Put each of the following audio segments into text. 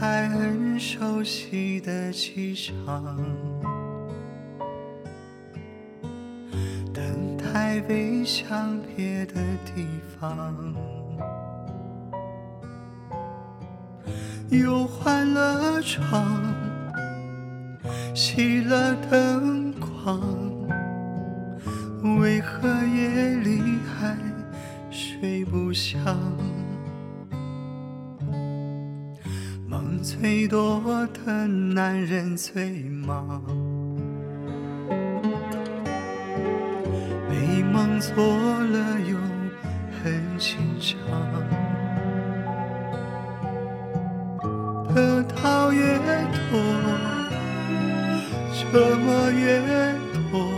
在很熟悉的机场，等待飞向别的地方，又换了床，熄了灯光，为何夜里还睡不香？最多的男人最忙，美梦做了又很紧张，得到越多，折磨越多，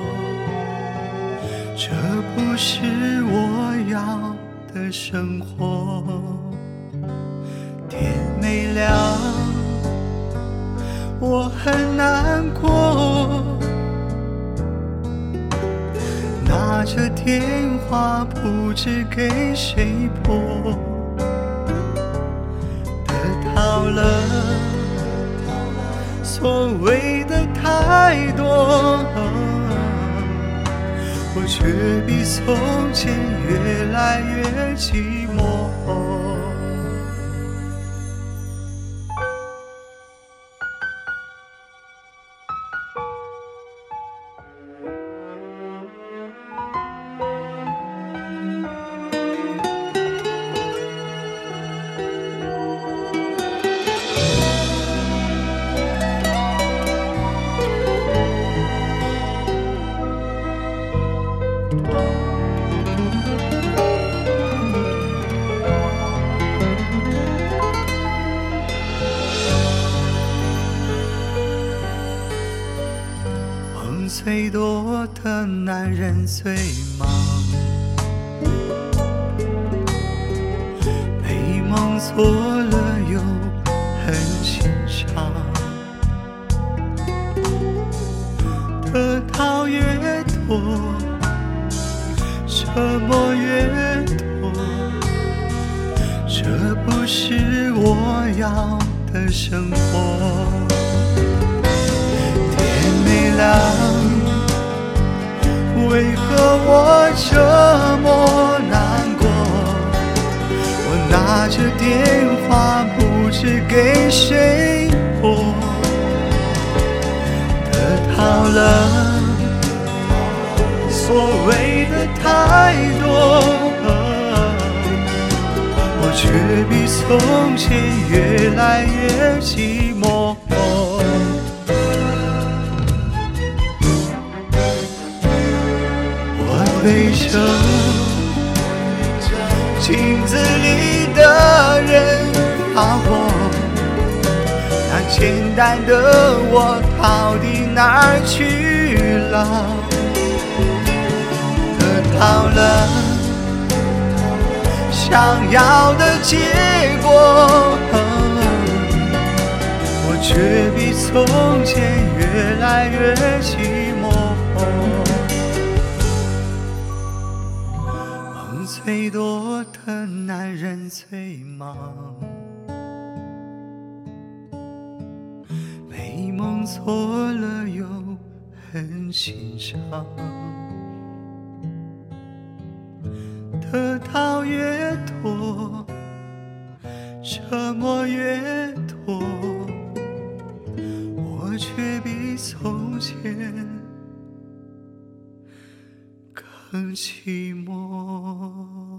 这不是我要的生活。天没亮，我很难过，拿着电话不知给谁拨，得到了所谓的太多，我却比从前越来越寂寞。最多的男人最忙，美梦做了又很心伤，得到越多，折磨越多，这不是我要的生活。天没亮，为何我这么难过？我拿着电话不知给谁拨，得到了所谓的太多，我却比从前越来越寂寞。我对着镜子里的人发火，那简单的我到底哪儿去了？得到了想要的结果，我却比从前越来越最多的男人最忙，美梦做了又很欣赏，得到越多，折磨越很。寂寞。